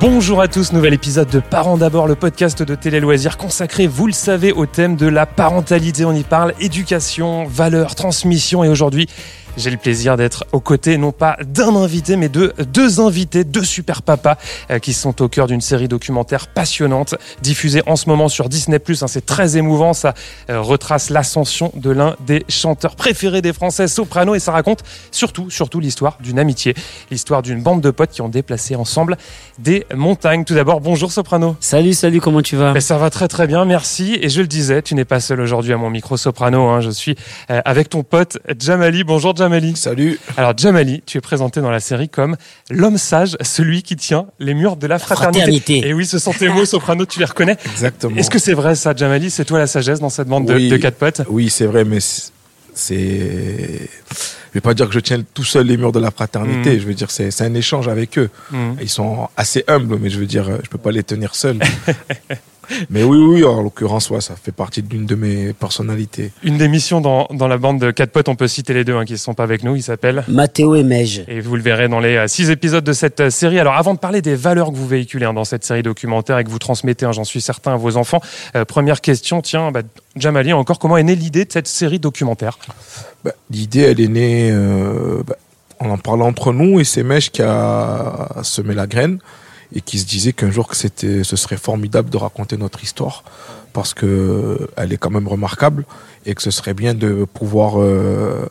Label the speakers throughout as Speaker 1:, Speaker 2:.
Speaker 1: Bonjour à tous, nouvel épisode de Parents d'abord, le podcast de Télé Loisirs consacré, vous le savez, au thème de la parentalité. On y parle éducation, valeurs, transmission et aujourd'hui, j'ai le plaisir d'être aux côtés, non pas d'un invité, mais de deux invités, deux super papas euh, qui sont au cœur d'une série documentaire passionnante, diffusée en ce moment sur Disney+. Hein, c'est très émouvant, ça euh, retrace l'ascension de l'un des chanteurs préférés des Français, Soprano, et ça raconte surtout, surtout l'histoire d'une amitié, l'histoire d'une bande de potes qui ont déplacé ensemble des montagnes. Tout d'abord, bonjour Soprano.
Speaker 2: Salut, salut, comment tu vas
Speaker 1: Mais ça va très très bien, merci. Et je le disais, tu n'es pas seul aujourd'hui à mon micro Soprano. Hein. Je suis euh, avec ton pote Jamali. Bonjour Jamali.
Speaker 3: Salut.
Speaker 1: Alors Jamali, tu es présenté dans la série comme l'homme sage, celui qui tient les murs de la fraternité.
Speaker 2: Fraternité.
Speaker 1: Et oui, ce sont tes mots, Soprano, tu les reconnais.
Speaker 3: Exactement.
Speaker 1: Est-ce que c'est vrai ça, Jamali? C'est toi la sagesse dans cette bande de-
Speaker 3: Oui.
Speaker 1: de, quatre potes?
Speaker 3: Oui, c'est vrai, mais c'est. Je vais pas dire que je tiens tout seul les murs de la fraternité.
Speaker 1: Mhm.
Speaker 3: Je veux dire, c'est c'est un échange avec eux.
Speaker 1: Mhm.
Speaker 3: Ils sont assez humbles, mais je veux dire, euh, je peux pas les tenir seuls. mais oui, oui, en l'occurrence, ouais, ça fait partie d'une de mes personnalités.
Speaker 1: Une des missions dans, dans la bande de quatre potes, on peut citer les deux hein, qui ne sont pas avec nous, ils s'appellent
Speaker 2: Mathéo et Meige.
Speaker 1: Et vous le verrez dans les euh, six épisodes de cette euh, série. Alors avant de parler des valeurs que vous véhiculez hein, dans cette série documentaire et que vous transmettez, hein, j'en suis certain, à vos enfants, euh, première question, tiens, bah, Jamali, encore comment est née l'idée de cette série documentaire?
Speaker 3: Bah, L'idée, elle est née euh, bah, en en parlant entre nous et c'est Mèche qui a semé la graine et qui se disait qu'un jour que c'était, ce serait formidable de raconter notre histoire parce que elle est quand même remarquable et que ce serait bien de pouvoir euh,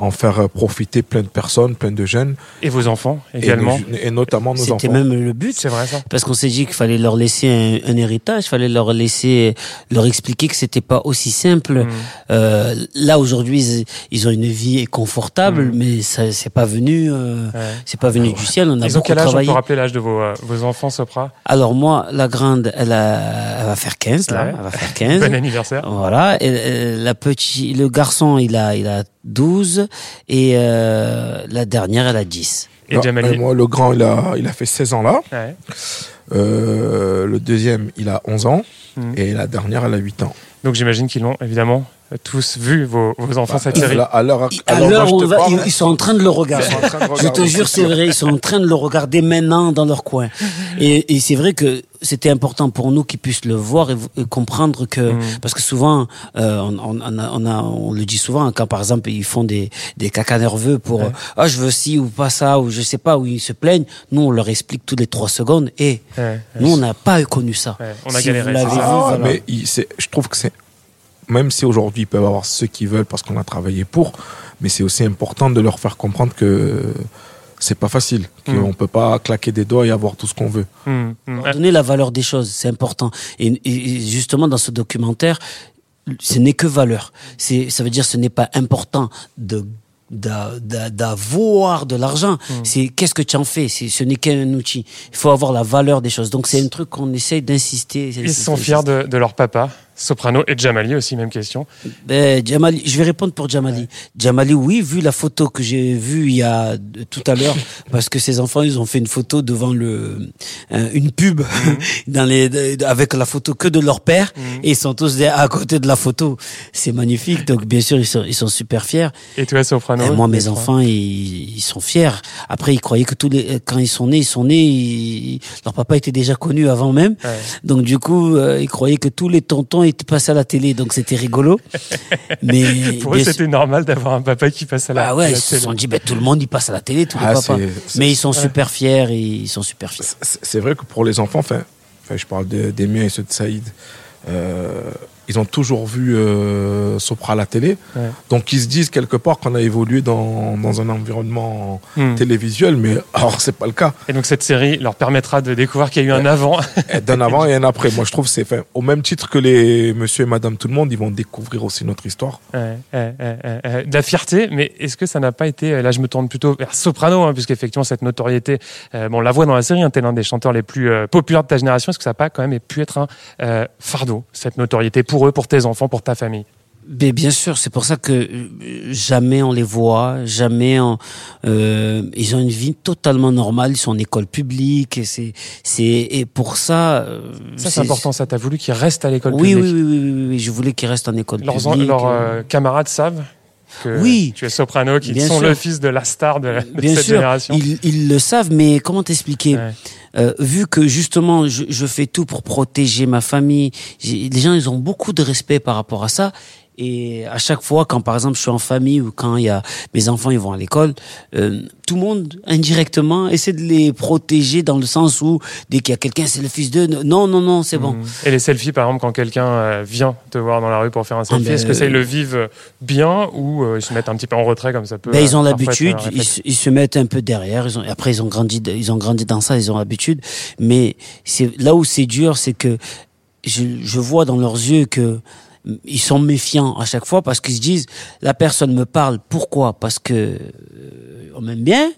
Speaker 3: en faire profiter plein de personnes, plein de jeunes
Speaker 1: Et vos enfants
Speaker 3: et,
Speaker 1: également
Speaker 3: nos- et notamment nos
Speaker 2: C'était
Speaker 3: enfants.
Speaker 2: même le but.
Speaker 1: C'est vrai ça
Speaker 2: Parce qu'on s'est dit qu'il fallait leur laisser un, un héritage, il fallait leur laisser, leur expliquer que c'était pas aussi simple.
Speaker 1: Mm.
Speaker 2: Euh, là aujourd'hui, ils, ils ont une vie confortable,
Speaker 1: Mm.
Speaker 2: mais ça c'est pas venu, euh,
Speaker 1: Ouais.
Speaker 2: c'est pas venu du ciel. On a
Speaker 1: Ils ont
Speaker 2: beaucoup
Speaker 1: quel âge On
Speaker 2: travaillé.
Speaker 1: peut rappeler l'âge de vos, euh, vos enfants, Sopra?
Speaker 2: Alors moi, la grande, elle, a, elle va faire 15 là,
Speaker 1: Ouais.
Speaker 2: elle va faire 15.
Speaker 1: Bon anniversaire.
Speaker 2: Voilà, et, euh, la petite, le garçon, il a, il a 12 et euh, la dernière, elle a 10.
Speaker 1: Et
Speaker 3: Non,
Speaker 1: Jamali
Speaker 3: euh, moi, le grand, il a, il a fait 16 ans là.
Speaker 1: Ouais.
Speaker 3: Euh, le deuxième, il a 11 ans.
Speaker 1: Mhm.
Speaker 3: Et la dernière, elle a 8 ans.
Speaker 1: Donc j'imagine qu'ils l'ont évidemment tous vu, vos, vos enfants, série.
Speaker 3: Là, à l'heure où
Speaker 2: va,
Speaker 3: parle,
Speaker 2: ils, ils sont en train de le regarder. Je te jure,
Speaker 3: c'est
Speaker 2: vrai, ils sont en train de le regarder maintenant dans leur coin. Et, et c'est vrai que c'était important pour nous qu'ils puissent le voir et, comprendre que,
Speaker 1: Mm.
Speaker 2: parce que souvent, euh, on, on, on a, on, a- on le dit souvent, quand par exemple ils font des, des cacas nerveux pour,
Speaker 1: Ouais.
Speaker 2: ah je veux ci ou pas ça, ou je sais pas, où ils se plaignent, nous on leur explique toutes les trois secondes et
Speaker 1: Ouais, ouais.
Speaker 2: nous on n'a pas connu ça.
Speaker 1: Ouais, on a
Speaker 2: Si
Speaker 1: galéré,
Speaker 2: vous l'avez
Speaker 1: c'est
Speaker 2: vu.
Speaker 3: Ah,
Speaker 2: voilà.
Speaker 3: mais il- c'est- je trouve que c'est même si aujourd'hui ils peuvent avoir ce qu'ils veulent parce qu'on a travaillé pour, mais c'est aussi important de leur faire comprendre que c'est pas facile,
Speaker 1: Mm.
Speaker 3: qu'on peut pas claquer des doigts et avoir tout ce qu'on veut.
Speaker 1: Hum.
Speaker 2: donner la valeur des choses, c'est important. Et, et justement, dans ce documentaire, ce n'est que valeur. C'est, ça veut dire, ce n'est pas important de d'a- d'a- d'avoir de l'argent. C'est qu'est-ce que tu en fais? C'est, ce n'est qu'un outil. Il faut avoir la valeur des choses. Donc c'est un truc qu'on essaye d'insister.
Speaker 1: Ils sont fiers de, de leur papa, Soprano et Jamali aussi, même question.
Speaker 2: Ben, Jamali, je vais répondre pour Jamali. Jamali, oui, vu la photo que j'ai vue il y a de- tout à l'heure, parce que ses enfants, ils ont fait une photo devant le euh, une pub dans les de- avec la photo que de leur père et ils sont tous à côté de la photo. C'est magnifique. Donc bien sûr, ils sont ils sont super fiers.
Speaker 1: Et toi, Soprano
Speaker 2: Et moi,
Speaker 1: les
Speaker 2: mes enfants, ils, ils sont fiers. Après, ils croyaient que tous les quand ils sont nés, ils sont nés, ils- leur papa était déjà connu avant même.
Speaker 1: Ouais.
Speaker 2: Donc du coup, euh, ils croyaient que tous les tontons étaient passés à la télé, donc c'était rigolo. Mais
Speaker 1: Pour eux, c'était normal d'avoir un papa qui passe à la,
Speaker 2: bah
Speaker 1: à
Speaker 2: ouais,
Speaker 1: la
Speaker 2: ils se
Speaker 1: télé.
Speaker 2: sont dit, ben tout le monde y passe à la télé, tous les
Speaker 3: Ah,
Speaker 2: papas. Mais ils sont
Speaker 1: ouais.
Speaker 2: super fiers, et ils sont super fiers.
Speaker 3: C'est vrai que pour les enfants, enfin, enfin, je parle de- des miens et ceux de Saïd, euh, ils ont toujours vu euh, Sopra à la télé.
Speaker 1: Ouais.
Speaker 3: Donc ils se disent quelque part qu'on a évolué dans, dans un environnement
Speaker 1: Hum.
Speaker 3: télévisuel, mais alors c'est pas le cas.
Speaker 1: Et donc cette série leur permettra de découvrir qu'il y a eu un avant.
Speaker 3: D'un avant et un après. Moi je trouve que c'est au même titre que les Monsieur et Madame tout le monde, ils vont découvrir aussi notre histoire.
Speaker 1: Ouais, de la fierté, mais est-ce que ça n'a pas été, là je me tourne plutôt vers Soprano, hein, puisqu'effectivement cette notoriété, euh, bon, on la voit dans la série, hein, t'es l'un des chanteurs les plus euh, populaires de ta génération, est-ce que ça n'a pas quand même pu être un euh, fardeau, cette notoriété, pour eux, pour tes enfants, pour ta famille
Speaker 2: Mais bien sûr, c'est pour ça que euh, jamais on les voit, jamais on, euh, ils ont une vie totalement normale, ils sont en école publique et c'est c'est et pour ça. euh,
Speaker 1: Ça, c'est important, ça. T'as voulu qu'ils restent à l'école
Speaker 2: Oui, oui,
Speaker 1: publique.
Speaker 2: oui, oui, oui, oui, je voulais qu'ils restent en école
Speaker 1: Leurs,
Speaker 2: publique.
Speaker 1: leurs,
Speaker 2: euh,
Speaker 1: camarades savent que
Speaker 2: Oui.
Speaker 1: tu es soprano,
Speaker 2: Bien
Speaker 1: sont
Speaker 2: sûr.
Speaker 1: le fils de la star de, de
Speaker 2: Bien
Speaker 1: cette
Speaker 2: sûr,
Speaker 1: génération.
Speaker 2: ils, ils le savent, mais comment t'expliquer
Speaker 1: Ouais.
Speaker 2: Euh, Vu que justement, je, je fais tout pour protéger ma famille, les gens, ils ont beaucoup de respect par rapport à ça. Et à chaque fois, quand par exemple je suis en famille ou quand il y a mes enfants, ils vont à l'école, euh, tout le monde indirectement essaie de les protéger dans le sens où dès qu'il y a quelqu'un, c'est le fils d'eux. Non, non, non, c'est bon.
Speaker 1: Mhm. Et les selfies, par exemple, quand quelqu'un euh, vient te voir dans la rue pour faire un selfie,
Speaker 2: ben,
Speaker 1: est-ce que ça, ils
Speaker 2: euh,
Speaker 1: le vivent bien ou euh, ils se mettent un petit peu en retrait comme ça peut
Speaker 2: Ben, ils ont l'habitude, ils, se- ils se mettent un peu derrière. Ils ont, après, ils ont grandi, ils ont grandi dans ça, ils ont l'habitude. Mais c'est là où c'est dur, c'est que je, je vois dans leurs yeux que ils sont méfiants à chaque fois parce qu'ils se disent la personne me parle. Pourquoi? Parce que euh, on m'aime bien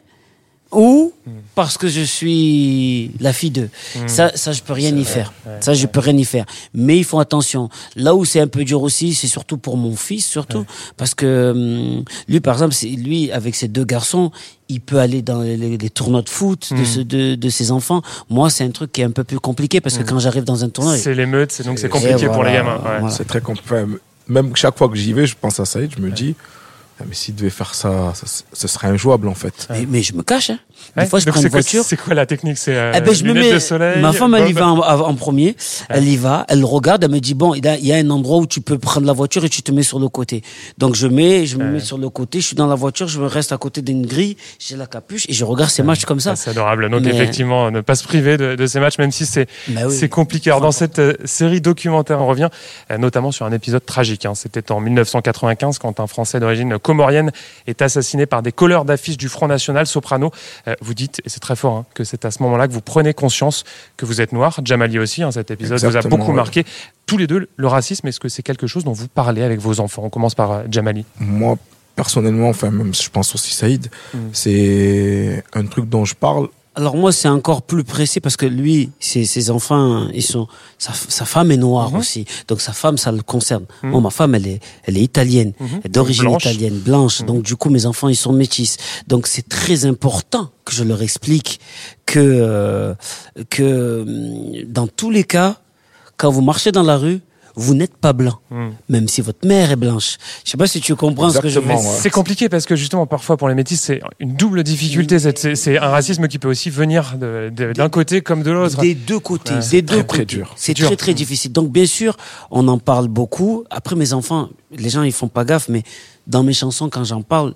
Speaker 2: ou
Speaker 1: Hmm.
Speaker 2: parce que je suis la fille d'eux. Ça, ça, je peux rien y faire.
Speaker 1: ouais,
Speaker 2: ça, je peux rien y faire. Mais ils font attention. Là où c'est un peu dur aussi, c'est surtout pour mon fils, surtout parce que hum, lui, par exemple, lui avec ses deux garçons, il peut aller dans les, les- les tournois de foot de,
Speaker 1: Mm.
Speaker 2: ce- de, de ses enfants. Moi, c'est un truc qui est un peu plus compliqué parce que quand j'arrive dans un tournoi,
Speaker 1: C'est l'émeute, c'est donc c'est
Speaker 3: Et
Speaker 1: compliqué pour les gamins. ouais.
Speaker 2: voilà.
Speaker 3: C'est très compliqué. Même chaque fois que j'y vais, je pense à Saïd, je me dis, mais s'il devait faire ça, ce serait injouable en fait.
Speaker 2: mais, mais je me cache. Hein. Des
Speaker 1: Ouais,
Speaker 2: fois, je prends
Speaker 1: c'est
Speaker 2: une
Speaker 1: quoi-
Speaker 2: voiture.
Speaker 1: C'est quoi la technique? C'est euh,
Speaker 2: Eh ben, je me
Speaker 1: lunettes
Speaker 2: mets.
Speaker 1: de soleil?
Speaker 2: ma femme, elle y va en, en premier. Elle y va. Elle regarde. Elle me dit bon, il y a, un endroit où tu peux prendre la voiture et tu te mets sur le côté. Donc je mets, je me
Speaker 1: Ouais.
Speaker 2: mets sur le côté. Je suis dans la voiture. Je me reste à côté d'une grille. J'ai la capuche et je regarde ces matchs comme ça.
Speaker 1: C'est adorable. Donc
Speaker 2: Mais-
Speaker 1: effectivement, ne pas se priver de, de ces matchs, même si c'est
Speaker 2: Bah oui.
Speaker 1: compliqué. Alors dans cette euh, série documentaire, on revient euh, notamment sur un épisode tragique. hein. C'était en 1995 quand un Français d'origine comorienne est assassiné par des colleurs d'affiches du Front National Soprano. Euh, vous dites, et c'est très fort, hein, que c'est à ce moment-là que vous prenez conscience que vous êtes noir. Jamali aussi, hein, cet épisode vous a
Speaker 3: Exactement,
Speaker 1: beaucoup
Speaker 3: ouais.
Speaker 1: marqué. Tous les deux, le racisme, est-ce que c'est quelque chose dont vous parlez avec vos enfants? On commence par euh, Jamali.
Speaker 3: Moi, personnellement, enfin, même je pense aussi Saïd,
Speaker 1: Mm.
Speaker 3: c'est un truc dont je parle.
Speaker 2: Alors moi, c'est encore plus précis parce que lui, ses, ses enfants, ils sont, sa, sa femme est noire
Speaker 1: Mhm.
Speaker 2: aussi, donc sa femme, ça le concerne.
Speaker 1: Mhm.
Speaker 2: Moi, ma femme, elle est, elle est italienne,
Speaker 1: Mhm.
Speaker 2: d'origine italienne, blanche. Donc du coup, mes enfants, ils sont métis. Donc c'est très important que je leur explique que euh, que hum, dans tous les cas, quand vous marchez dans la rue, vous n'êtes pas blanc,
Speaker 1: Hmm.
Speaker 2: même si votre mère est blanche. Je sais pas si tu comprends ce que je veux
Speaker 3: Exactement,
Speaker 2: dire.
Speaker 3: ouais.
Speaker 1: C'est compliqué parce que justement, parfois pour les métis, c'est une double difficulté. C'est- un racisme qui peut aussi venir d'un côté comme de l'autre.
Speaker 2: Des deux côtés,
Speaker 1: Ouais.
Speaker 2: des deux
Speaker 3: Très,
Speaker 2: côtés.
Speaker 3: dur.
Speaker 2: C'est très très difficile. Donc bien sûr, on en parle beaucoup. Après mes enfants, les gens ils font pas gaffe, mais dans mes chansons quand j'en parle,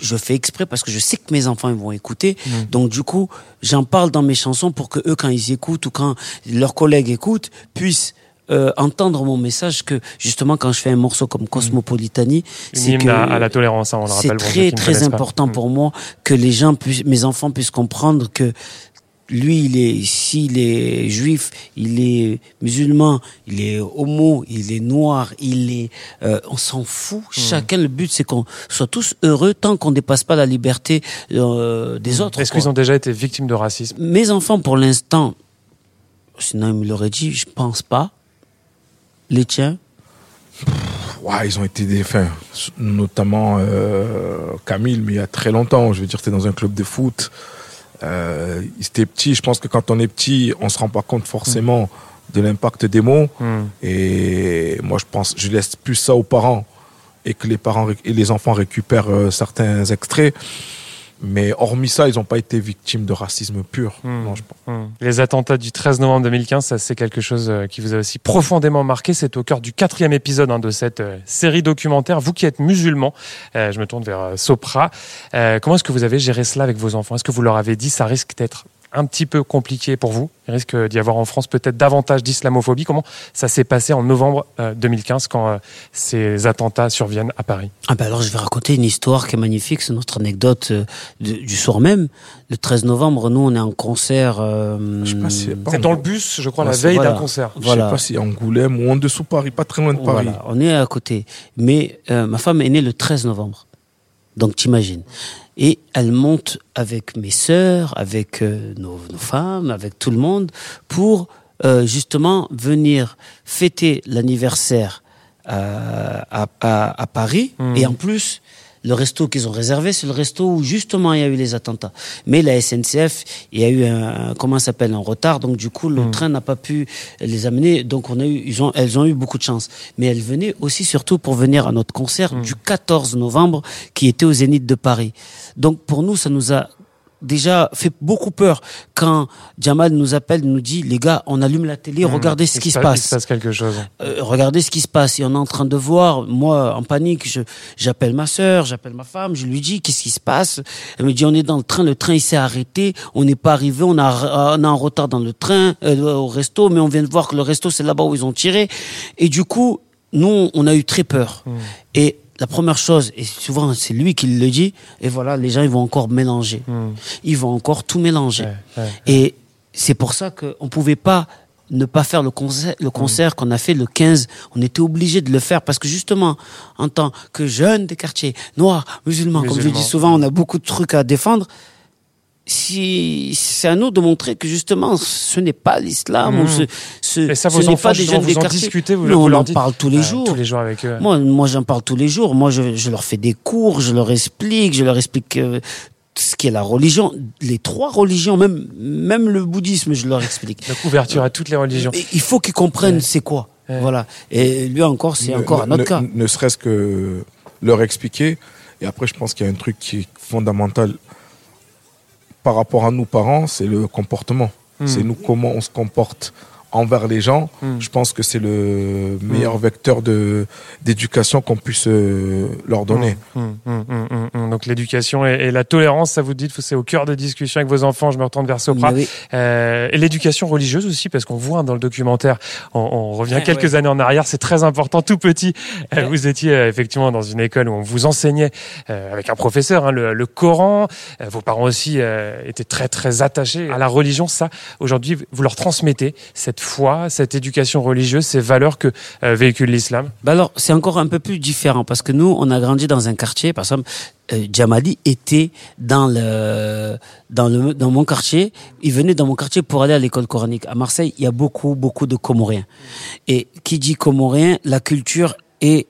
Speaker 2: je fais exprès parce que je sais que mes enfants ils vont écouter.
Speaker 1: Mm.
Speaker 2: Donc du coup, j'en parle dans mes chansons pour que eux quand ils écoutent ou quand leurs collègues écoutent puissent euh, entendre mon message que justement quand je fais un morceau comme Cosmopolitanie,
Speaker 1: Une
Speaker 2: c'est
Speaker 1: à, la tolérance, hein, on le
Speaker 2: c'est
Speaker 1: rappelle.
Speaker 2: très très
Speaker 1: pas.
Speaker 2: important
Speaker 1: Hmm.
Speaker 2: pour moi que les gens puissent, mes enfants puissent comprendre que lui, il est, s'il est juif, il est musulman, il est homo, il est noir, il est, euh, on s'en fout. Chacun, le but, c'est qu'on soit tous heureux tant qu'on dépasse pas la liberté euh, des autres.
Speaker 1: Est-ce qu'ils ont déjà été victimes de racisme?
Speaker 2: Mes enfants, pour l'instant, sinon ils me l'auraient dit, je pense pas. Les tiens,
Speaker 3: Ouais, ils ont été des, enfin, notamment euh, Camille, mais il y a très longtemps. Je veux dire, t'es dans un club de foot. Euh, ils étaient petits. Je pense que quand on est petit, on se rend pas compte forcément de l'impact des mots.
Speaker 1: Hmm.
Speaker 3: Et moi, je pense, je laisse plus ça aux parents et que les parents et les enfants récupèrent euh, certains extraits. Mais hormis ça, ils n'ont pas été victimes de racisme pur.
Speaker 1: Hmm.
Speaker 3: Non, je pense.
Speaker 1: Hmm. Les attentats du 13 novembre 2015, ça c'est quelque chose euh, qui vous a aussi profondément marqué. C'est au cœur du quatrième épisode hein, de cette euh, série documentaire. Vous qui êtes musulman, euh, je me tourne vers euh, Sopra. Comment est-ce que vous avez géré cela avec vos enfants? Est-ce que vous leur avez dit ça risque d'être un petit peu compliqué pour vous Il risque d'y avoir en France peut-être davantage d'islamophobie. Comment ça s'est passé en novembre euh, 2015 quand euh, ces attentats surviennent à Paris?
Speaker 2: Ah ben alors je vais raconter une histoire qui est magnifique, c'est notre anecdote euh, de- du soir même. Le 13 novembre, nous on est en concert. euh,
Speaker 3: Je sais pas si-
Speaker 1: C'est dans le bus, je crois, la
Speaker 2: Ouais,
Speaker 1: veille
Speaker 2: voilà.
Speaker 1: d'un concert.
Speaker 3: Je
Speaker 2: Voilà.
Speaker 3: sais pas si Angoulême ou en dessous Paris, pas très loin de Paris.
Speaker 2: Voilà, on est à côté. Mais euh, ma femme est née le 13 novembre. Donc t'imagines. Et elle monte avec mes sœurs, avec euh, nos, nos femmes, avec tout le monde, pour euh, justement venir fêter l'anniversaire à, à, à- à Paris.
Speaker 1: Mhm.
Speaker 2: Et en plus, le resto qu'ils ont réservé, c'est le resto où justement il y a eu les attentats. Mais la SNCF, il y a eu un, comment s'appelle, un retard. Donc du coup, le train n'a pas pu les amener. Donc on a eu, ils ont, elles ont eu beaucoup de chance. Mais elles venaient aussi surtout pour venir à notre concert du 14 novembre qui était au Zénith de Paris. Donc pour nous, ça nous a déjà fait beaucoup peur quand Jamal nous appelle, nous dit les gars, on allume la télé, regardez ce
Speaker 1: Il
Speaker 2: qui se
Speaker 1: Il
Speaker 2: passe.
Speaker 1: se passe quelque chose.
Speaker 2: Euh, regardez ce qui se passe. Et on est en train de voir, moi, en panique, je, j'appelle ma sœur, j'appelle ma femme, je lui dis, qu'est-ce qui se passe? Elle me dit, on est dans le train, le train, il s'est arrêté, on n'est pas arrivé, on a, on a un retard dans le train, euh, au resto, mais on vient de voir que le resto, c'est là-bas où ils ont tiré. Et du coup, nous, on a eu très peur. Et la première chose, et souvent c'est lui qui le dit, et voilà, les gens ils vont encore mélanger. Ils vont encore tout mélanger.
Speaker 1: Ouais, ouais.
Speaker 2: Et c'est pour ça qu'on ne pouvait pas ne pas faire le concert, le concert qu'on a fait le 15. On était obligé de le faire parce que justement, en tant que jeune des quartiers, noirs, musulmans, comme je dis souvent, on a beaucoup de trucs à défendre. Si c'est à nous de montrer que justement ce n'est pas l'islam ou ce, ce,
Speaker 1: Et ça,
Speaker 2: ce n'est pas des jeunes des
Speaker 1: vous en
Speaker 2: quartiers.
Speaker 1: discutez, vous,
Speaker 2: Mais
Speaker 1: vous
Speaker 2: on en
Speaker 1: dites
Speaker 2: parle tous les
Speaker 1: Ah,
Speaker 2: jours.
Speaker 1: Tous les jours avec eux.
Speaker 2: Moi, moi, j'en parle tous les jours. Moi, je, je leur fais des cours, je leur explique, je leur explique euh, ce qu'est la religion, les trois religions, même, même le bouddhisme, je leur explique.
Speaker 1: Donc ouverture à toutes les religions.
Speaker 2: Et il faut qu'ils comprennent
Speaker 1: Ouais.
Speaker 2: c'est quoi.
Speaker 1: Ouais.
Speaker 2: Voilà. Et lui encore, c'est encore un
Speaker 3: ne-
Speaker 2: autre cas.
Speaker 3: ne, ne serait-ce que leur expliquer. Et après, je pense qu'il y a un truc qui est fondamental par rapport à nous parents, c'est le comportement.
Speaker 1: Hmm.
Speaker 3: C'est nous comment on se comporte envers les gens.
Speaker 1: Hmm.
Speaker 3: Je pense que c'est le meilleur vecteur de d'éducation qu'on puisse euh, leur donner.
Speaker 1: Hum. Donc l'éducation et, et la tolérance, ça vous dit, c'est au cœur des discussions avec vos enfants. Je me retourne vers Sopra.
Speaker 2: Oui.
Speaker 1: Euh, et l'éducation religieuse aussi, parce qu'on voit dans le documentaire, on, on revient
Speaker 2: Ouais,
Speaker 1: quelques
Speaker 2: ouais.
Speaker 1: années en arrière, c'est très important. Tout petit, euh, vous étiez effectivement dans une école où on vous enseignait euh, avec un professeur hein, le, le Coran. Vos parents aussi euh, étaient très très attachés à la religion. Ça, aujourd'hui, vous leur transmettez cette foi, cette éducation religieuse, ces valeurs que euh, véhicule l'islam?
Speaker 2: Bah alors, c'est encore un peu plus différent parce que nous, on a grandi dans un quartier. Par exemple, euh, Jamali était dans le dans le dans mon quartier. Il venait dans mon quartier pour aller à l'école coranique. À Marseille, il y a beaucoup beaucoup de Comoriens. Et qui dit Comorien, la culture est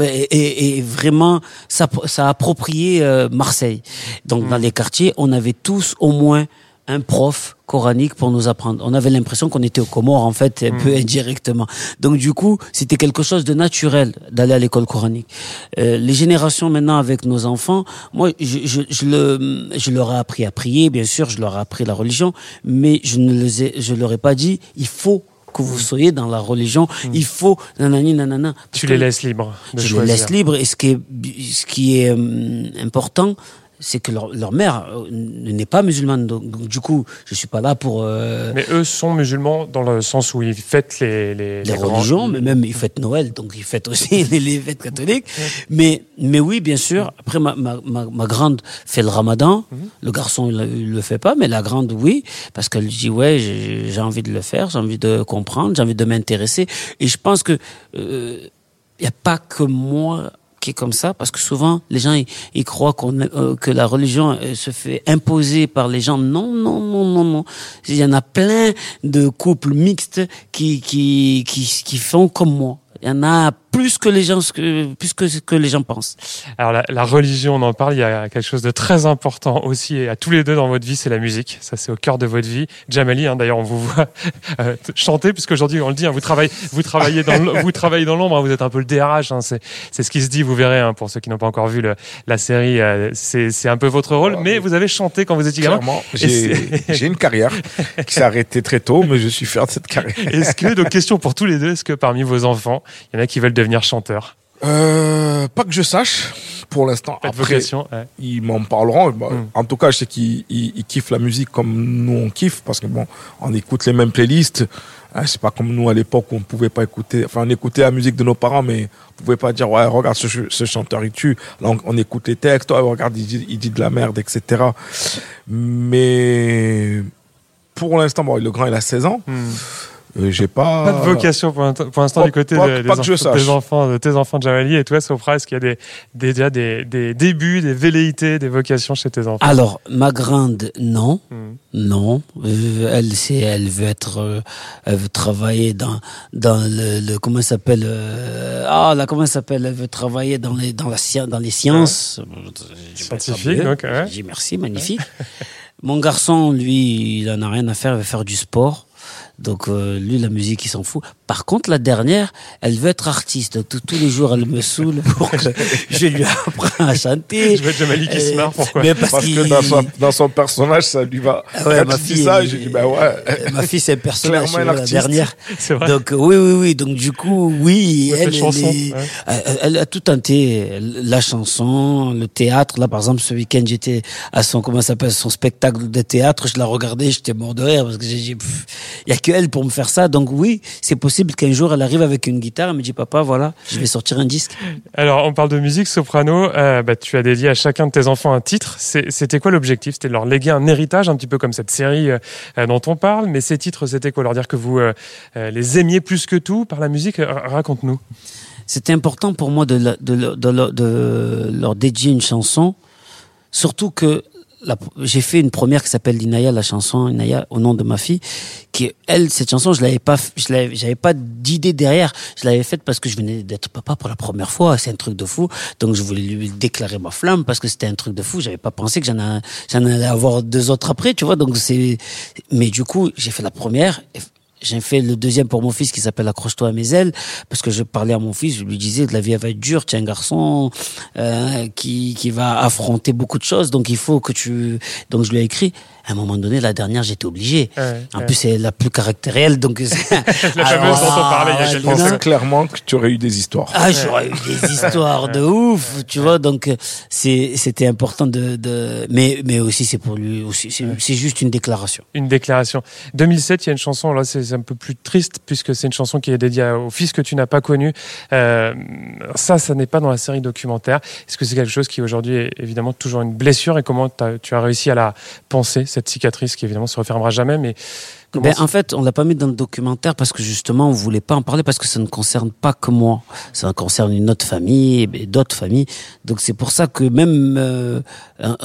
Speaker 2: est vraiment ça, ça a approprié euh, Marseille. Donc dans les quartiers, on avait tous au moins un prof coranique pour nous apprendre. On avait l'impression qu'on était au Comores en fait, un peu indirectement. Donc du coup, c'était quelque chose de naturel d'aller à l'école coranique. Euh, les générations maintenant avec nos enfants, moi, je, je, je, le, je leur ai appris à prier, bien sûr, je leur ai appris la religion, mais je ne les ai, je leur ai pas dit, il faut que vous soyez dans la religion, il faut nanani nanana.
Speaker 1: Tu les laisses libres
Speaker 2: je les laisse libres et ce qui est, ce qui est euh, important, c'est que leur, leur mère euh, n'est pas musulmane. Donc, donc, du coup, je suis pas là pour euh,
Speaker 1: Mais eux sont musulmans dans le sens où ils fêtent les, les,
Speaker 2: les
Speaker 1: les grands-
Speaker 2: religions, mais même ils fêtent Noël, donc ils fêtent aussi les, les fêtes catholiques. Mais, mais oui, bien sûr. Après, ma, ma, ma, ma grande fait le ramadan.
Speaker 1: Mhm.
Speaker 2: Le garçon, il, il le fait pas, mais la grande, oui. Parce qu'elle dit, ouais, j'ai envie de le faire, j'ai envie de comprendre, j'ai envie de m'intéresser. Et je pense que il n'y a pas que moi comme ça, parce que souvent, les gens, ils, ils croient qu'on, euh, que la religion euh, se fait imposer par les gens. Non, non, non, non, non. Il y en a plein de couples mixtes qui, qui, qui, qui font comme moi. Il y en a plus que les gens, que, plus que ce que les gens pensent.
Speaker 1: Alors la, la religion, on en parle, il y a quelque chose de très important aussi et à tous les deux dans votre vie, c'est la musique. Ça, c'est au cœur de votre vie. Jamali, hein, d'ailleurs, on vous voit euh, chanter puisqu'aujourd'hui, on le dit, hein, vous travaillez, vous travaillez dans, vous travaillez dans l'ombre. hein, vous êtes un peu le DRH. hein, c'est, c'est ce qui se dit. Vous verrez hein, pour ceux qui n'ont pas encore vu le- la série. euh, c'est, c'est un peu votre rôle, mais vous avez chanté quand vous étiez gamin.
Speaker 3: J'ai une carrière qui s'est arrêtée très tôt, mais je suis fier de cette carrière.
Speaker 1: Est-ce que, donc question pour tous les deux, est-ce que parmi vos enfants, il y en a qui veulent devenir chanteurs
Speaker 3: Euh, pas que je sache, pour l'instant. Après,
Speaker 1: vocation ouais.
Speaker 3: ils m'en parleront. Bah,
Speaker 1: Mm.
Speaker 3: En tout cas, je sais qu'ils ils- ils kiffent la musique comme nous on kiffe, parce que bon, on écoute les mêmes playlists. Hein, c'est pas comme nous à l'époque où on pouvait pas écouter, enfin on écoutait la musique de nos parents, mais on pouvait pas dire ouais regarde ce, ce chanteur il tue. Là on, on écoute les textes, ouais, regarde il dit, il dit de la merde, etc. Mais pour l'instant, bon, le grand il a 16 ans.
Speaker 1: Hmm.
Speaker 3: Euh, j'ai pas.
Speaker 1: Pas de vocation pour, pour l'instant du côté
Speaker 3: pas-
Speaker 1: de- des,
Speaker 3: pas
Speaker 1: enfants- des enfants, de tes enfants de Jamali. Et toi, Sopra, est-ce qu'il y a des, des- déjà des, des débuts, des velléités, des vocations chez tes enfants?
Speaker 2: Alors, ma grande, non.
Speaker 1: Mhm.
Speaker 2: Non, Euh, elle c'est elle veut être euh, elle veut travailler dans dans le, le comment ça s'appelle euh, ah là comment ça s'appelle? Elle veut travailler dans les dans la science dans les sciences pas
Speaker 1: Scientifique, donc, ouais.
Speaker 2: J'ai dit merci magnifique mon garçon lui il en a rien à faire il veut faire du sport donc euh, lui la musique il s'en fout par contre la dernière elle veut être artiste Donc, tous- tous les jours elle me saoule pour que je lui apprends à chanter
Speaker 1: Je vois Jamali qui se marre, pourquoi
Speaker 2: mais parce,
Speaker 3: Parce que dans son, dans son personnage, ça lui va.
Speaker 2: ah ouais,
Speaker 3: Quand
Speaker 2: ma
Speaker 3: dis
Speaker 2: fille,
Speaker 3: ça,
Speaker 2: elle-
Speaker 3: j'ai dit, bah ouais.
Speaker 2: euh, ma fille, c'est un personnage,
Speaker 3: Clairement
Speaker 2: la dernière.
Speaker 1: C'est vrai.
Speaker 2: Donc, euh, oui, oui, oui. Donc, du coup, oui, elle,
Speaker 1: chanson,
Speaker 2: elle, est-
Speaker 1: ouais.
Speaker 2: elle- elle a tout tenté. La chanson, le théâtre. Là, par exemple, ce week-end, j'étais à son, comment ça s'appelle, son spectacle de théâtre. Je la regardais, j'étais mort de rire parce que j'ai dit, pff, il y a que elle pour me faire ça. Donc, oui, c'est possible qu'un jour, elle arrive avec une guitare et me dit, papa, voilà, je vais sortir un disque.
Speaker 1: Alors, on parle de musique, Soprano. euh, bah, tu as dédié à chacun de tes enfants un titre. C'était quoi l'objectif? C'était de leur léguer un héritage, un petit peu comme cette série euh, euh, dont on parle. Mais ces titres, c'était quoi? Leur dire que vous euh, les aimiez plus que tout par la musique? Raconte-nous.
Speaker 2: C'était important pour moi de, la- de, le- de, le- de leur dédier une chanson, surtout que j'ai fait une première qui s'appelle Inaya, la chanson Inaya au nom de ma fille, qui elle cette chanson je l'avais pas, je j'avais pas d'idée derrière, je l'avais faite parce que je venais d'être papa pour la première fois, c'est un truc de fou, donc je voulais lui déclarer ma flamme parce que c'était un truc de fou, j'avais pas pensé que j'en allais avoir deux autres après, tu vois, donc c'est, mais du coup j'ai fait la première. J'ai fait le deuxième pour mon fils qui s'appelle Accroche-toi à mes ailes parce que je parlais à mon fils, je lui disais la vie va être dure, tu es un garçon euh, qui, qui va affronter beaucoup de choses, donc il faut que tu... Donc je lui ai écrit, à un moment donné, la dernière j'étais obligé.
Speaker 1: Ouais,
Speaker 2: en
Speaker 1: ouais.
Speaker 2: plus c'est la plus caractérielle, donc...
Speaker 1: La fameuse dont on parlait il y a quelques
Speaker 3: Je clairement que tu aurais eu des histoires.
Speaker 2: Ah, j'aurais eu des histoires de ouf, tu vois. Donc euh, c'est c'était important de, de mais mais aussi c'est pour lui aussi c'est juste une déclaration.
Speaker 1: Une déclaration. 2007, il y a une chanson, là c'est un peu plus triste puisque c'est une chanson qui est dédiée au fils que tu n'as pas connu. Euh, ça, ça n'est pas dans la série documentaire. Est-ce que c'est quelque chose qui aujourd'hui est évidemment toujours une blessure et comment t'as- tu as réussi à la penser, cette cicatrice qui évidemment se refermera jamais, mais
Speaker 2: Ben, en fait, on l'a pas mis dans le documentaire parce que justement, on voulait pas en parler parce que ça ne concerne pas que moi. Ça concerne une autre famille et d'autres familles. Donc c'est pour ça que même euh,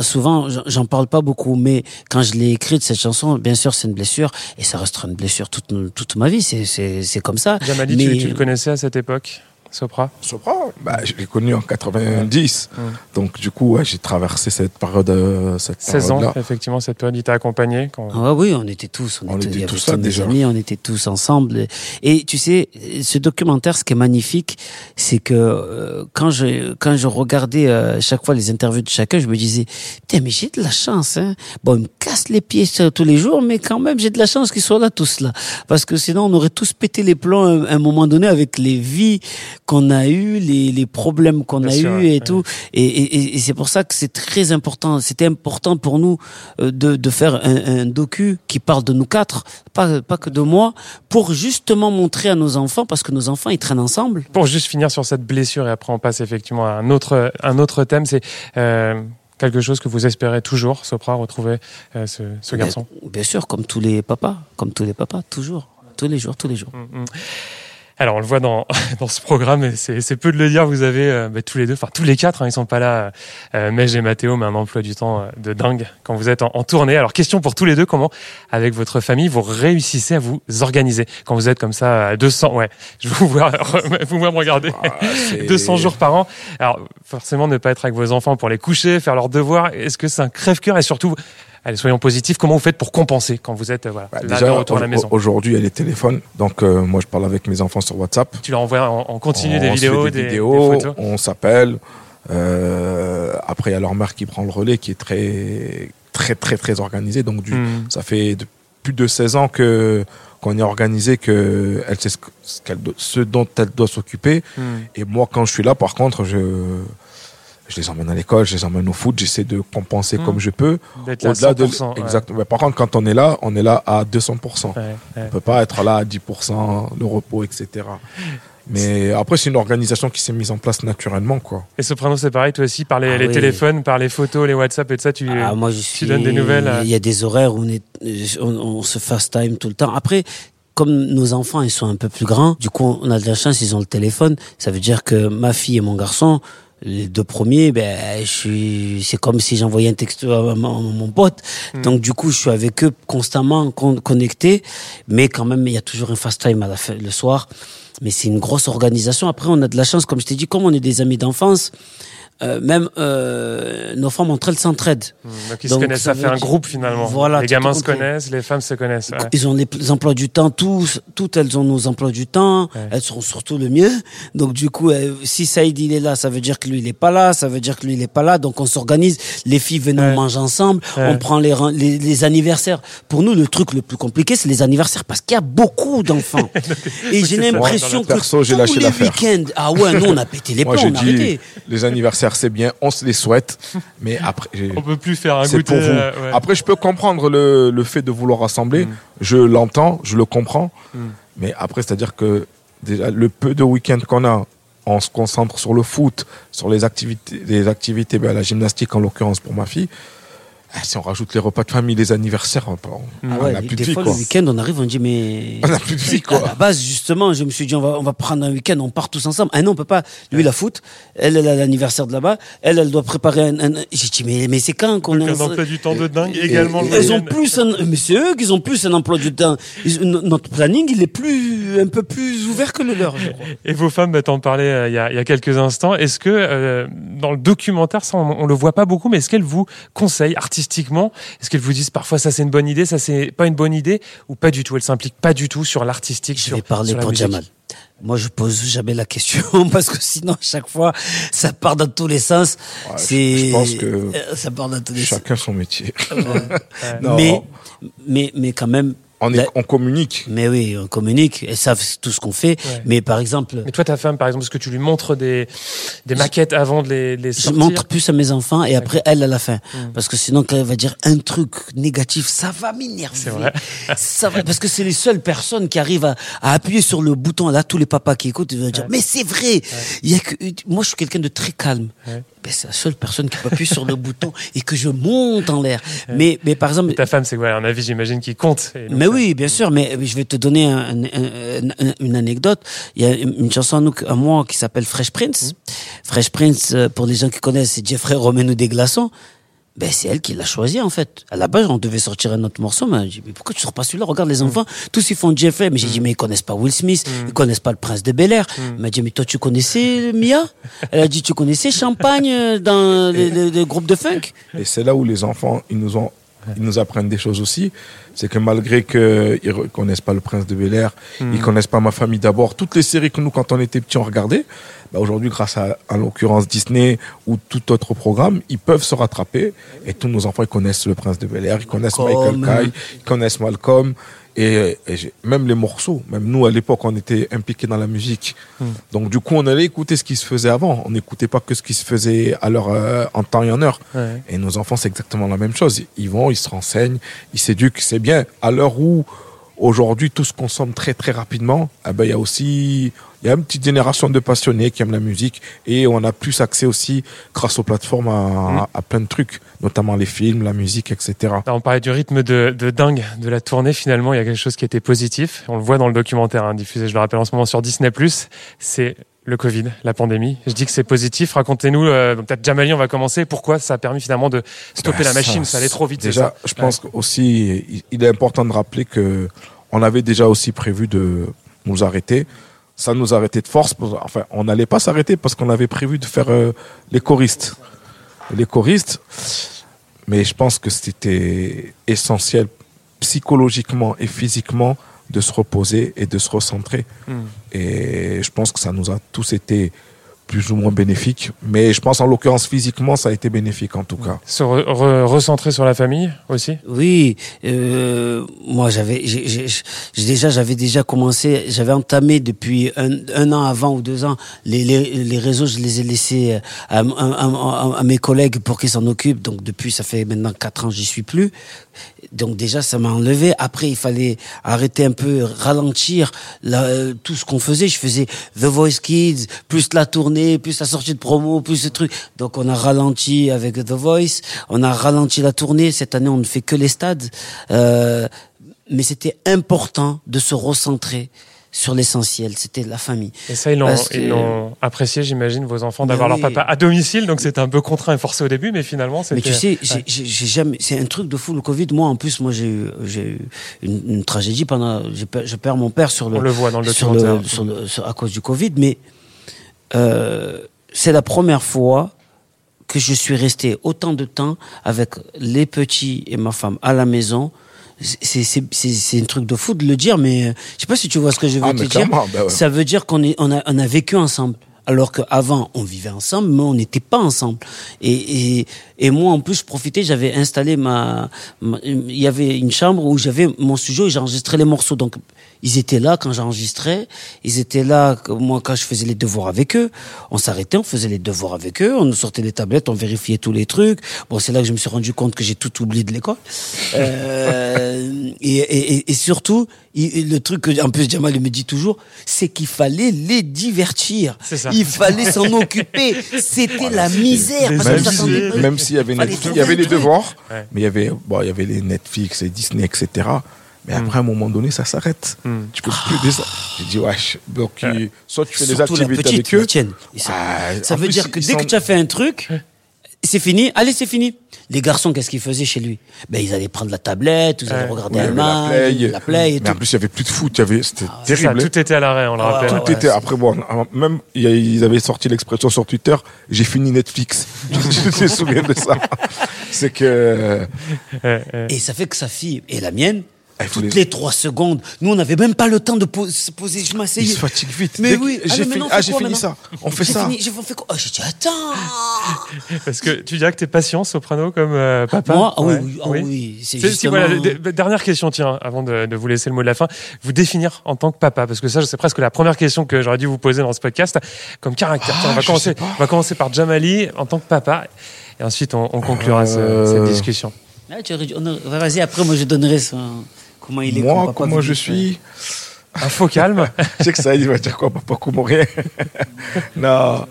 Speaker 2: souvent, j'en- parle pas beaucoup. Mais quand je l'ai écrite cette chanson, bien sûr, c'est une blessure et ça restera une blessure toute toute ma vie. C'est c'est c'est comme ça.
Speaker 1: Jamali,
Speaker 2: mais-
Speaker 1: tu, tu le connaissais à cette époque? Sopra
Speaker 3: Sopra, bah, je l'ai connu en 90.
Speaker 1: Ouais.
Speaker 3: Donc, du coup, ouais, j'ai traversé cette période, euh, cette
Speaker 1: 16 ans,
Speaker 3: période-là.
Speaker 1: effectivement, cette période, il t'a accompagné quand...
Speaker 2: Ah oui, on était tous, on,
Speaker 3: On
Speaker 2: était,
Speaker 3: tous là, déjà.
Speaker 2: amis, on était tous ensemble. Et tu sais, ce documentaire, ce qui est magnifique, c'est que euh, quand je quand je regardais euh, chaque fois les interviews de chacun, je me disais, putain, mais j'ai de la chance. Hein. Bon, ils me cassent les pieds tous les jours, mais quand même, j'ai de la chance qu'ils soient là tous là, parce que sinon, on aurait tous pété les plombs à un- à un moment donné avec les vies qu'on a eues, les, les problèmes qu'on a
Speaker 1: sûr, ouais,
Speaker 2: et tout. Et, et, et c'est pour ça que c'est très important. C'était important pour nous euh, de, de faire un, un docu qui parle de nous quatre, pas, pas que de moi, pour justement montrer à nos enfants, parce que nos enfants, ils traînent ensemble.
Speaker 1: Pour juste finir sur cette blessure et après on passe effectivement à un autre, un autre thème, c'est euh, quelque chose que vous espérez toujours, Sopra, retrouver euh, ce, ce garçon.
Speaker 2: Bien, bien sûr, comme tous les papas, comme tous les papas, toujours, tous les jours, tous les jours.
Speaker 1: Mm, mm. Alors on le voit dans, dans ce programme, et c'est c'est peu de le dire, vous avez euh, bah, tous les deux, enfin tous les quatre, hein, ils sont pas là, euh, Mej et Mathéo, mais un emploi du temps euh, de dingue quand vous êtes en, en tournée. Alors question pour tous les deux, comment avec votre famille vous réussissez à vous organiser? Quand vous êtes comme ça à 200, ouais, je vous vois, vous me regarder.
Speaker 3: Ah, c'est-
Speaker 1: 200 jours par an. Alors, forcément, ne pas être avec vos enfants pour les coucher, faire leurs devoirs, est-ce que c'est un crève-cœur? Et surtout, allez, soyons positifs, comment vous faites pour compenser quand vous êtes euh, voilà,
Speaker 3: Bah,
Speaker 1: là,
Speaker 3: déjà,
Speaker 1: de retour à la maison?
Speaker 3: aujourd'hui, il y a les téléphones. Donc, euh, moi, je parle avec mes enfants sur WhatsApp.
Speaker 1: Tu leur envoies en, en continu
Speaker 3: on
Speaker 1: des vidéos, des,
Speaker 3: des
Speaker 1: des
Speaker 3: vidéos,
Speaker 1: photos?
Speaker 3: on s'appelle. Euh, après, il y a leur mère qui prend le relais, qui est très, très, très, très organisée. Donc, du,
Speaker 1: Hmm.
Speaker 3: ça fait de- plus de 16 ans que qu'on est organisé, que elle sait ce dont elle doit s'occuper.
Speaker 1: Hmm.
Speaker 3: Et moi, quand je suis là, par contre, je, je les emmène à l'école, je les emmène au foot, j'essaie de compenser
Speaker 1: Hmm.
Speaker 3: comme je peux.
Speaker 1: D'être là à
Speaker 3: Au-delà de
Speaker 1: 100%. ouais.
Speaker 3: exact. Mais par contre, quand on est là, on est là à 200%.
Speaker 1: Ouais, ouais.
Speaker 3: On peut pas être là à 10%, le repos, etc. Mais après, c'est une organisation qui s'est mise en place naturellement, quoi.
Speaker 1: Et Soprano, c'est pareil, toi aussi, par les,
Speaker 2: Ah
Speaker 1: les
Speaker 2: oui.
Speaker 1: téléphones, par les photos, les WhatsApp et tout ça, tu...
Speaker 2: Ah, moi, je suis.
Speaker 1: donnes des nouvelles, euh.
Speaker 2: Il y a des horaires où on, est, on, on se FaceTime tout le temps. Après, comme nos enfants, ils sont un peu plus grands, du coup, on a de la chance, ils ont le téléphone. Ça veut dire que ma fille et mon garçon, les deux premiers, ben, je suis, c'est comme si j'envoyais un texto à mon, mon pote.
Speaker 1: Hmm.
Speaker 2: Donc, du coup, je suis avec eux constamment con- connecté. Mais quand même, il y a toujours un fast time à la fin, le soir. Mais c'est une grosse organisation. Après, on a de la chance, comme je t'ai dit, comme on est des amis d'enfance, euh, même euh, nos femmes entre elles s'entraident.
Speaker 1: Donc ils
Speaker 2: Donc,
Speaker 1: se connaissent,
Speaker 2: ça
Speaker 1: fait un
Speaker 2: dire-
Speaker 1: groupe finalement.
Speaker 2: Voilà,
Speaker 1: les gamins se connaissent, les femmes se connaissent. ouais.
Speaker 2: Ils ont les, les emplois du temps, tous, toutes elles ont nos emplois du temps.
Speaker 1: Ouais.
Speaker 2: Elles sont surtout le mieux. Donc du coup, euh, si Saïd il est là, ça veut dire que lui il est pas là, ça veut dire que lui il est pas là. Donc on s'organise. Les filles viennent
Speaker 1: Ouais.
Speaker 2: on mange ensemble.
Speaker 1: Ouais.
Speaker 2: On prend les, les les anniversaires. Pour nous, le truc le plus compliqué, c'est les anniversaires parce qu'il y a beaucoup d'enfants. Et j'ai l'impression
Speaker 3: Moi,
Speaker 2: que
Speaker 3: perso, j'ai
Speaker 2: tous
Speaker 3: lâché
Speaker 2: les week-ends, ah ouais, nous on a pété les plombs, on a
Speaker 3: dit,
Speaker 2: arrêté.
Speaker 3: les anniversaires, c'est bien, on se les souhaite, mais après,
Speaker 1: On peut plus faire un goûter.
Speaker 3: pour vous.
Speaker 1: euh, ouais.
Speaker 3: Après, je peux comprendre le, le fait de vouloir rassembler.
Speaker 1: Mm.
Speaker 3: Je l'entends, je le comprends.
Speaker 1: Mm.
Speaker 3: Mais après, c'est-à-dire que déjà, le peu de week-end qu'on a, on se concentre sur le foot, sur les activités, les activités, ben, la gymnastique en l'occurrence pour ma fille. Ah, si on rajoute les repas de famille, les anniversaires, on
Speaker 2: Ah ouais,
Speaker 3: n'a plus de
Speaker 2: des
Speaker 3: vie,
Speaker 2: fois
Speaker 3: quoi.
Speaker 2: le week-end, on arrive, on dit mais
Speaker 3: On n'a plus de vie,
Speaker 2: À la
Speaker 3: quoi.
Speaker 2: base, justement, je me suis dit, on va, on va prendre un week-end, on part tous ensemble. Ah non, on peut pas. Lui, la foot. Elle, elle a l'anniversaire de là-bas. Elle, elle doit préparer un. un- J'ai dit, mais, mais c'est quand qu'on est
Speaker 1: un emploi du temps de dingue également. le
Speaker 2: Ils ont plus un, mais c'est eux qui ont plus un emploi du temps. Ils- notre planning, il est plus, un peu plus ouvert que le leur, je crois.
Speaker 1: Et vos femmes, bah, t'en parlais euh, il y, a, il y a quelques instants. Est-ce que euh, dans le documentaire, ça, on, on le voit pas beaucoup, mais est-ce qu'elles vous conseillent artistiquement Est-ce qu'elles vous disent parfois ça c'est une bonne idée, ça c'est pas une bonne idée, ou pas du tout Elles s'impliquent pas du tout sur l'artistique.
Speaker 2: Je
Speaker 1: sur,
Speaker 2: vais parler
Speaker 1: sur
Speaker 2: pour. Jamal. Moi, je pose jamais la question parce que sinon, à chaque fois, ça part dans tous les sens.
Speaker 3: Ouais, je-
Speaker 2: c'est,
Speaker 3: je pense que
Speaker 2: euh, ça part dans tous les sens.
Speaker 3: Chacun son métier.
Speaker 1: Ouais.
Speaker 3: Non,
Speaker 2: Mais, mais, mais quand même,
Speaker 3: on, est,
Speaker 2: la-
Speaker 3: on communique.
Speaker 2: Mais oui, on communique, elles savent tout ce qu'on fait.
Speaker 1: Ouais.
Speaker 2: Mais par exemple,
Speaker 1: Mais toi, ta femme, par exemple, est-ce que tu lui montres des, des maquettes avant de les, les
Speaker 2: je
Speaker 1: sortir
Speaker 2: montre plus à mes enfants et après elle à la fin. Parce que sinon, quand elle va dire un truc négatif, ça va m'énerver.
Speaker 1: C'est vrai.
Speaker 2: Ça va, parce que c'est les seules personnes qui arrivent à, à appuyer sur le bouton. Là, tous les papas qui écoutent, ils vont dire,
Speaker 1: Ouais.
Speaker 2: mais c'est vrai. Il y a que, moi, je suis quelqu'un de très calme.
Speaker 1: Ouais.
Speaker 2: Ben, c'est la seule personne qui peut appuyer sur le bouton et que je monte en l'air. Mais, mais par exemple,
Speaker 1: Ta femme, c'est quoi? Un avis, j'imagine, qui compte. Et donc,
Speaker 2: Mais
Speaker 1: ça-
Speaker 2: oui, bien sûr, mais je vais te donner un- un- un- un- une anecdote. Il y a une chanson à, nous, à moi qui s'appelle Fresh Prince. Fresh Prince, euh, pour les gens qui connaissent, c'est Jeffrey Romano des Glaçons. Ben, c'est elle qui l'a choisi, en fait. À la base, on devait sortir un autre morceau, mais j'ai dit, mais pourquoi tu sors pas celui-là? Regarde les enfants. Tous, ils font Jeffrey. Mais j'ai dit, mais ils connaissent pas Will Smith. Ils connaissent pas le prince de Bel Air. Elle m'a dit, mais toi, tu connaissais Mia? Elle a dit, tu connaissais Champagne euh, dans les groupes de funk?
Speaker 3: Et c'est là où les enfants, ils nous ont, ils nous apprennent des choses aussi. C'est que malgré qu'ils ne connaissent pas le prince de Bel Air, ils connaissent pas ma famille d'abord, toutes les séries que nous, quand on était petits, on regardait, bah aujourd'hui, grâce à, à l'occurrence Disney ou tout autre programme, ils peuvent se rattraper. Et tous nos enfants, ils connaissent le prince de Bel Air, ils connaissent
Speaker 2: Malcolm.
Speaker 3: Michael Kai, ils connaissent Malcolm. Et, même les morceaux, même nous à l'époque, on était impliqués dans la musique. Donc du coup, on allait écouter ce qui se faisait avant. On n'écoutait pas que ce qui se faisait à euh, en temps et en heure.
Speaker 1: Ouais.
Speaker 3: Et nos enfants, c'est exactement la même chose. Ils vont, ils se renseignent, ils s'éduquent. C'est bien. À l'heure où, aujourd'hui, tout se consomme très, très rapidement, eh ben, il y a aussi, il y a une petite génération de passionnés qui aiment la musique et on a plus accès aussi, grâce aux plateformes, à, à plein de trucs, notamment les films, la musique, etc.
Speaker 1: On parlait du rythme de, de dingue de la tournée. Finalement, il y a quelque chose qui était positif. On le voit dans le documentaire hein, diffusé, je le rappelle en ce moment sur Disney+. C'est le Covid, la pandémie. Je dis que c'est positif. Racontez-nous, euh, peut-être Jamali, on va commencer. Pourquoi ça a permis finalement de stopper
Speaker 3: Ben,
Speaker 1: la machine
Speaker 3: ça,
Speaker 1: Ça allait trop vite,
Speaker 3: Déjà, je pense aussi, il- il est important de rappeler que on avait déjà aussi prévu de nous arrêter. Ça nous arrêtait de force. Enfin, on n'allait pas s'arrêter parce qu'on avait prévu de faire euh, les choristes. Les choristes. Mais je pense que c'était essentiel psychologiquement et physiquement de se reposer et de se recentrer.
Speaker 1: Hmm.
Speaker 3: Et je pense que ça nous a tous été plus ou moins bénéfiques. Mais je pense en l'occurrence physiquement, ça a été bénéfique en tout cas.
Speaker 1: Se re- re- recentrer sur la famille aussi?
Speaker 2: Oui, euh, moi j'avais, j'ai- j'ai- j'ai- déjà j'avais déjà commencé, j'avais entamé depuis un, un an avant ou deux ans les, les, les réseaux, je les ai laissés à, à- à- à- à mes collègues pour qu'ils s'en occupent. Donc depuis ça fait maintenant quatre ans, j'y suis plus. Donc déjà ça m'a enlevé. Après il fallait arrêter un peu, ralentir la- euh, tout ce qu'on faisait. Je faisais The Voice Kids, plus la tournée, plus la sortie de promo, plus ce truc. Donc on a ralenti avec The Voice, on a ralenti la tournée. Cette année on ne fait que les stades. Euh, mais c'était important de se recentrer sur l'essentiel, c'était la famille.
Speaker 1: Et ça, ils
Speaker 2: que-
Speaker 1: l'ont apprécié, j'imagine, vos enfants, d'avoir
Speaker 2: Ben
Speaker 1: leur
Speaker 2: oui.
Speaker 1: papa à domicile. Donc c'était un peu contraint et forcé au début, mais finalement, c'était.
Speaker 2: Mais tu sais,
Speaker 1: Ouais.
Speaker 2: j'ai jamais, c'est un truc de fou le Covid. Moi, en plus, moi, j'ai eu, j'ai eu une, une tragédie pendant, je perds mon père sur le,
Speaker 1: On le voit dans le
Speaker 2: sur le- sur- à cause du Covid, mais euh, c'est la première fois que je suis resté autant de temps avec les petits et ma femme à la maison. C'est un truc de fou de le dire, mais euh, je sais pas si tu vois ce que je veux
Speaker 3: Ah,
Speaker 2: te dire.
Speaker 3: bah ouais.
Speaker 2: Ça veut dire qu'on on a on a vécu ensemble. Alors qu'avant, on vivait ensemble, mais on n'était pas ensemble. Et, et, et moi, en plus, je profitais, j'avais installé ma, ma- Il y avait une chambre où j'avais mon studio et j'enregistrais les morceaux. Donc, ils étaient là quand j'enregistrais. Ils étaient là, moi, quand je faisais les devoirs avec eux. On s'arrêtait, on faisait les devoirs avec eux. On nous sortait les tablettes, on vérifiait tous les trucs. Bon, c'est là que je me suis rendu compte que j'ai tout oublié de l'école. Euh, et, et, et- et surtout, le truc que, en plus, Jamal il me dit toujours, c'est qu'il fallait les divertir.
Speaker 1: C'est ça.
Speaker 2: Il fallait s'en occuper. C'était la misère.
Speaker 1: Les
Speaker 2: Parce que
Speaker 3: Même
Speaker 2: ça
Speaker 3: si, même s'il y avait Netflix, il y avait les devoirs,
Speaker 1: Ouais.
Speaker 3: mais il y avait, bon, il y avait les Netflix, les Disney, etc. Mais
Speaker 2: Hmm.
Speaker 3: après, à un moment donné, ça s'arrête.
Speaker 1: Mm.
Speaker 3: Tu peux plus descendre. J'ai dit, wesh. Donc, soit tu fais des
Speaker 2: la
Speaker 3: activités
Speaker 2: petite,
Speaker 3: avec eux.
Speaker 2: la tienne. Et ça,
Speaker 3: Ah,
Speaker 2: veut
Speaker 3: plus,
Speaker 2: dire que dès que tu as fait un truc, c'est fini. Allez, c'est fini. Les garçons, qu'est-ce qu'ils faisaient chez lui? Ben, ils allaient prendre la tablette, ils allaient
Speaker 1: Ouais.
Speaker 2: regarder
Speaker 3: avait
Speaker 2: match, la play et
Speaker 3: mais en plus, il y avait plus de foot. C'était
Speaker 1: ça,
Speaker 3: terrible. hein.
Speaker 1: tout était à l'arrêt, on le
Speaker 2: Ah
Speaker 1: rappelle.
Speaker 2: ouais,
Speaker 3: Tout était après bon même ils avaient sorti l'expression sur Twitter j'ai fini Netflix je me souviens de ça? C'est que
Speaker 2: Et ça fait que sa fille et la mienne,
Speaker 3: Ah,
Speaker 2: toutes
Speaker 3: les-
Speaker 2: les trois secondes, nous, on n'avait même pas le temps de po- se poser. Je m'asseyais.
Speaker 3: se fatiguent vite
Speaker 2: Mais
Speaker 3: Dès
Speaker 2: oui,
Speaker 3: j'ai
Speaker 2: ah,
Speaker 3: fini, ah, j'ai
Speaker 2: quoi
Speaker 3: fini ça on fait ça
Speaker 2: fini, j'ai fait quoi Oh, j'ai dit, attends
Speaker 1: Parce que tu dirais que t'es patient, soprano, comme euh, papa
Speaker 2: Moi, ah oui,
Speaker 1: Ouais.
Speaker 2: oui, ah oui, c'est
Speaker 1: si,
Speaker 2: justement...
Speaker 1: voilà, d- d- dernière question, tiens, avant de, de vous laisser le mot de la fin. Vous définir en tant que papa, parce que ça, c'est presque la première question que j'aurais dû vous poser dans ce podcast, comme caractère. Tiens, on, va commencer,
Speaker 3: sais pas.
Speaker 1: on va commencer par Jamali en tant que papa, et ensuite on, on conclura ce-
Speaker 3: Euh,
Speaker 1: cette discussion.
Speaker 2: Ah, tu aurais dû- on aurait- Vas-y, après, moi, je donnerai son... comment il est.
Speaker 3: moi
Speaker 2: papa,
Speaker 3: comment je suis
Speaker 1: Un faux calme.
Speaker 3: je sais que ça il va dire quoi papa comment rien non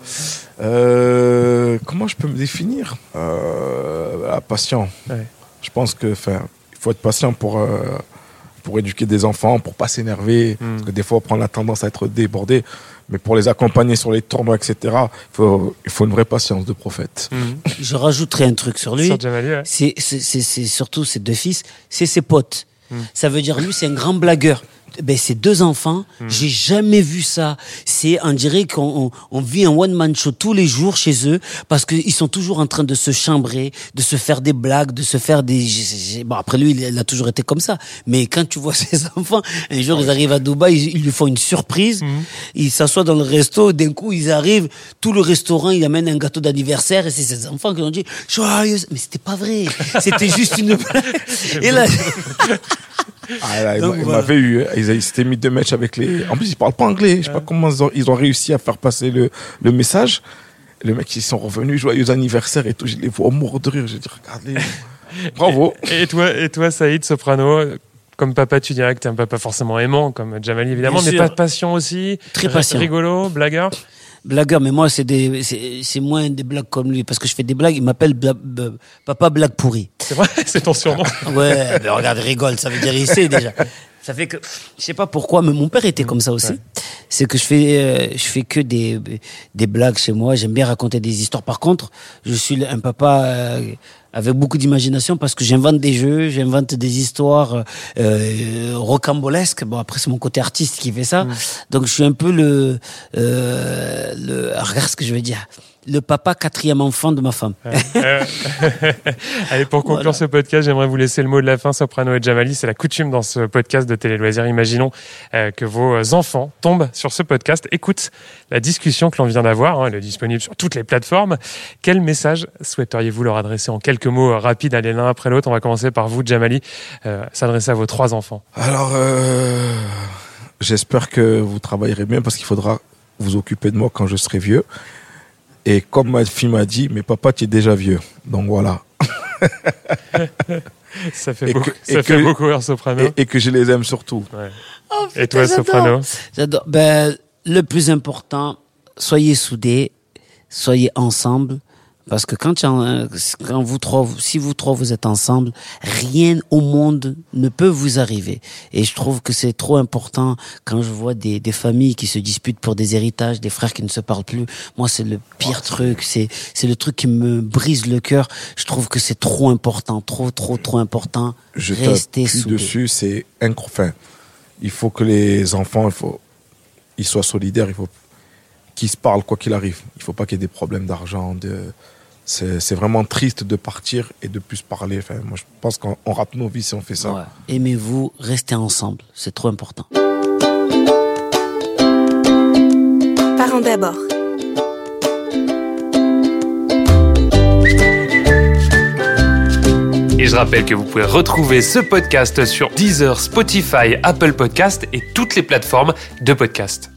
Speaker 3: Euh, comment je peux me définir? Euh, patient
Speaker 1: Ouais.
Speaker 3: je pense que enfin il faut être patient pour euh, pour éduquer des enfants pour pas s'énerver
Speaker 1: Mm.
Speaker 3: parce que des fois on prend la tendance à être débordé mais pour les accompagner sur les tournois etc il faut il faut une vraie patience de prophète
Speaker 1: Mhm.
Speaker 2: Je rajouterai un truc sur lui.
Speaker 1: Sur Jamali, ouais.
Speaker 2: C'est c'est- c'est- c'est surtout ses deux fils, c'est ses potes. Ça veut dire lui, c'est un grand blagueur. Ben, ses deux enfants,
Speaker 1: Hmm.
Speaker 2: j'ai jamais vu ça. C'est, on dirait qu'on on, on vit un one-man show tous les jours chez eux parce qu'ils sont toujours en train de se chambrer, de se faire des blagues, de se faire des... Bon, après lui, il, a toujours été comme ça. Mais quand tu vois ses enfants, un jour, ils arrivent à Dubaï, ils, ils lui font une surprise.
Speaker 1: Hmm.
Speaker 2: Ils s'assoient dans le resto, d'un coup, ils arrivent, tout le restaurant, il amène un gâteau d'anniversaire et c'est ses enfants qui ont dit joyeuse. Mais c'était pas vrai. C'était juste une blague. Et là,
Speaker 3: Ah, là, il m'a-
Speaker 2: voilà.
Speaker 3: m'avait eu. Ils, s'étaient mis deux matchs avec les. En plus, ils parlent pas anglais. Je sais pas comment ils ont, ils ont réussi à faire passer le, le message. Les mecs, ils sont revenus, joyeux anniversaire et tout. Je les vois mort de rire. J'ai dit, regardez. Bravo.
Speaker 1: Et toi, et toi, Saïd, soprano, comme papa, tu dirais que t'es un papa forcément aimant, comme Jamali évidemment,
Speaker 2: Bien
Speaker 1: mais
Speaker 2: sûr.
Speaker 1: pas patient aussi.
Speaker 2: Très patient.
Speaker 1: Rigolo, blagueur.
Speaker 2: blagueur, mais moi, c'est des, c'est, moins des blagues comme lui parce que je fais des blagues. Il m'appelle bla- papa blague pourri.
Speaker 1: C'est vrai, c'est ton surnom.
Speaker 2: Ouais, mais regarde, rigole, ça veut dire il sait déjà. Ça fait que je sais pas pourquoi, mais mon père était comme ça aussi. C'est que je fais euh, je fais que des des blagues chez moi. J'aime bien raconter des histoires. Par contre, je suis un papa euh, avec beaucoup d'imagination parce que j'invente des jeux, j'invente des histoires euh, rocambolesques. Bon, après c'est mon côté artiste qui fait ça. Donc je suis un peu le euh, le regarde ce que je veux dire. Le papa quatrième enfant de ma femme.
Speaker 1: Euh, Allez, pour conclure
Speaker 2: Voilà.
Speaker 1: ce podcast, j'aimerais vous laisser le mot de la fin, Soprano et Jamali. C'est la coutume dans ce podcast de Télé Loisirs. Imaginons euh, que vos enfants tombent sur ce podcast, écoutent la discussion que l'on vient d'avoir. hein, elle est disponible sur toutes les plateformes. Quel message souhaiteriez-vous leur adresser en quelques mots rapides, allez l'un après l'autre On va commencer par vous, Jamali, euh, s'adresser à vos trois enfants.
Speaker 3: Alors, euh, j'espère que vous travaillerez bien parce qu'il faudra vous occuper de moi quand je serai vieux. Et comme ma fille m'a dit, mais papa, tu es déjà vieux. Donc voilà.
Speaker 1: Ça fait
Speaker 3: Et
Speaker 1: beaucoup,
Speaker 3: que-
Speaker 1: ça fait
Speaker 3: que-
Speaker 1: beaucoup rire, Soprano.
Speaker 3: Et, et que je les aime surtout.
Speaker 1: Ouais.
Speaker 2: Oh,
Speaker 1: Et toi. Soprano
Speaker 2: J'adore. Ben, le plus important, soyez soudés, soyez ensemble, Parce que quand, vous trois, si vous trois vous êtes ensemble, rien au monde ne peut vous arriver. Et je trouve que c'est trop important quand je vois des, des familles qui se disputent pour des héritages, des frères qui ne se parlent plus. Moi, c'est le pire truc. C'est, c'est le truc qui me brise le cœur. Je trouve que c'est trop important, trop, trop, trop important.
Speaker 3: Je
Speaker 2: Restez
Speaker 3: t'appuie
Speaker 2: soudés.
Speaker 3: dessus, c'est incroyable. Il faut que les enfants, il faut, ils soient solidaires, il faut qu'ils se parlent quoi qu'il arrive. Il faut pas qu'il y ait des problèmes d'argent. De... C'est c'est vraiment triste de partir et de plus parler. Enfin, moi, je pense qu'on on rate nos vies si on fait ça.
Speaker 2: Ouais. Aimez-vous, restez ensemble? C'est trop important.
Speaker 4: Parents d'abord.
Speaker 1: Et je rappelle que vous pouvez retrouver ce podcast sur Deezer, Spotify, Apple Podcast et toutes les plateformes de podcast.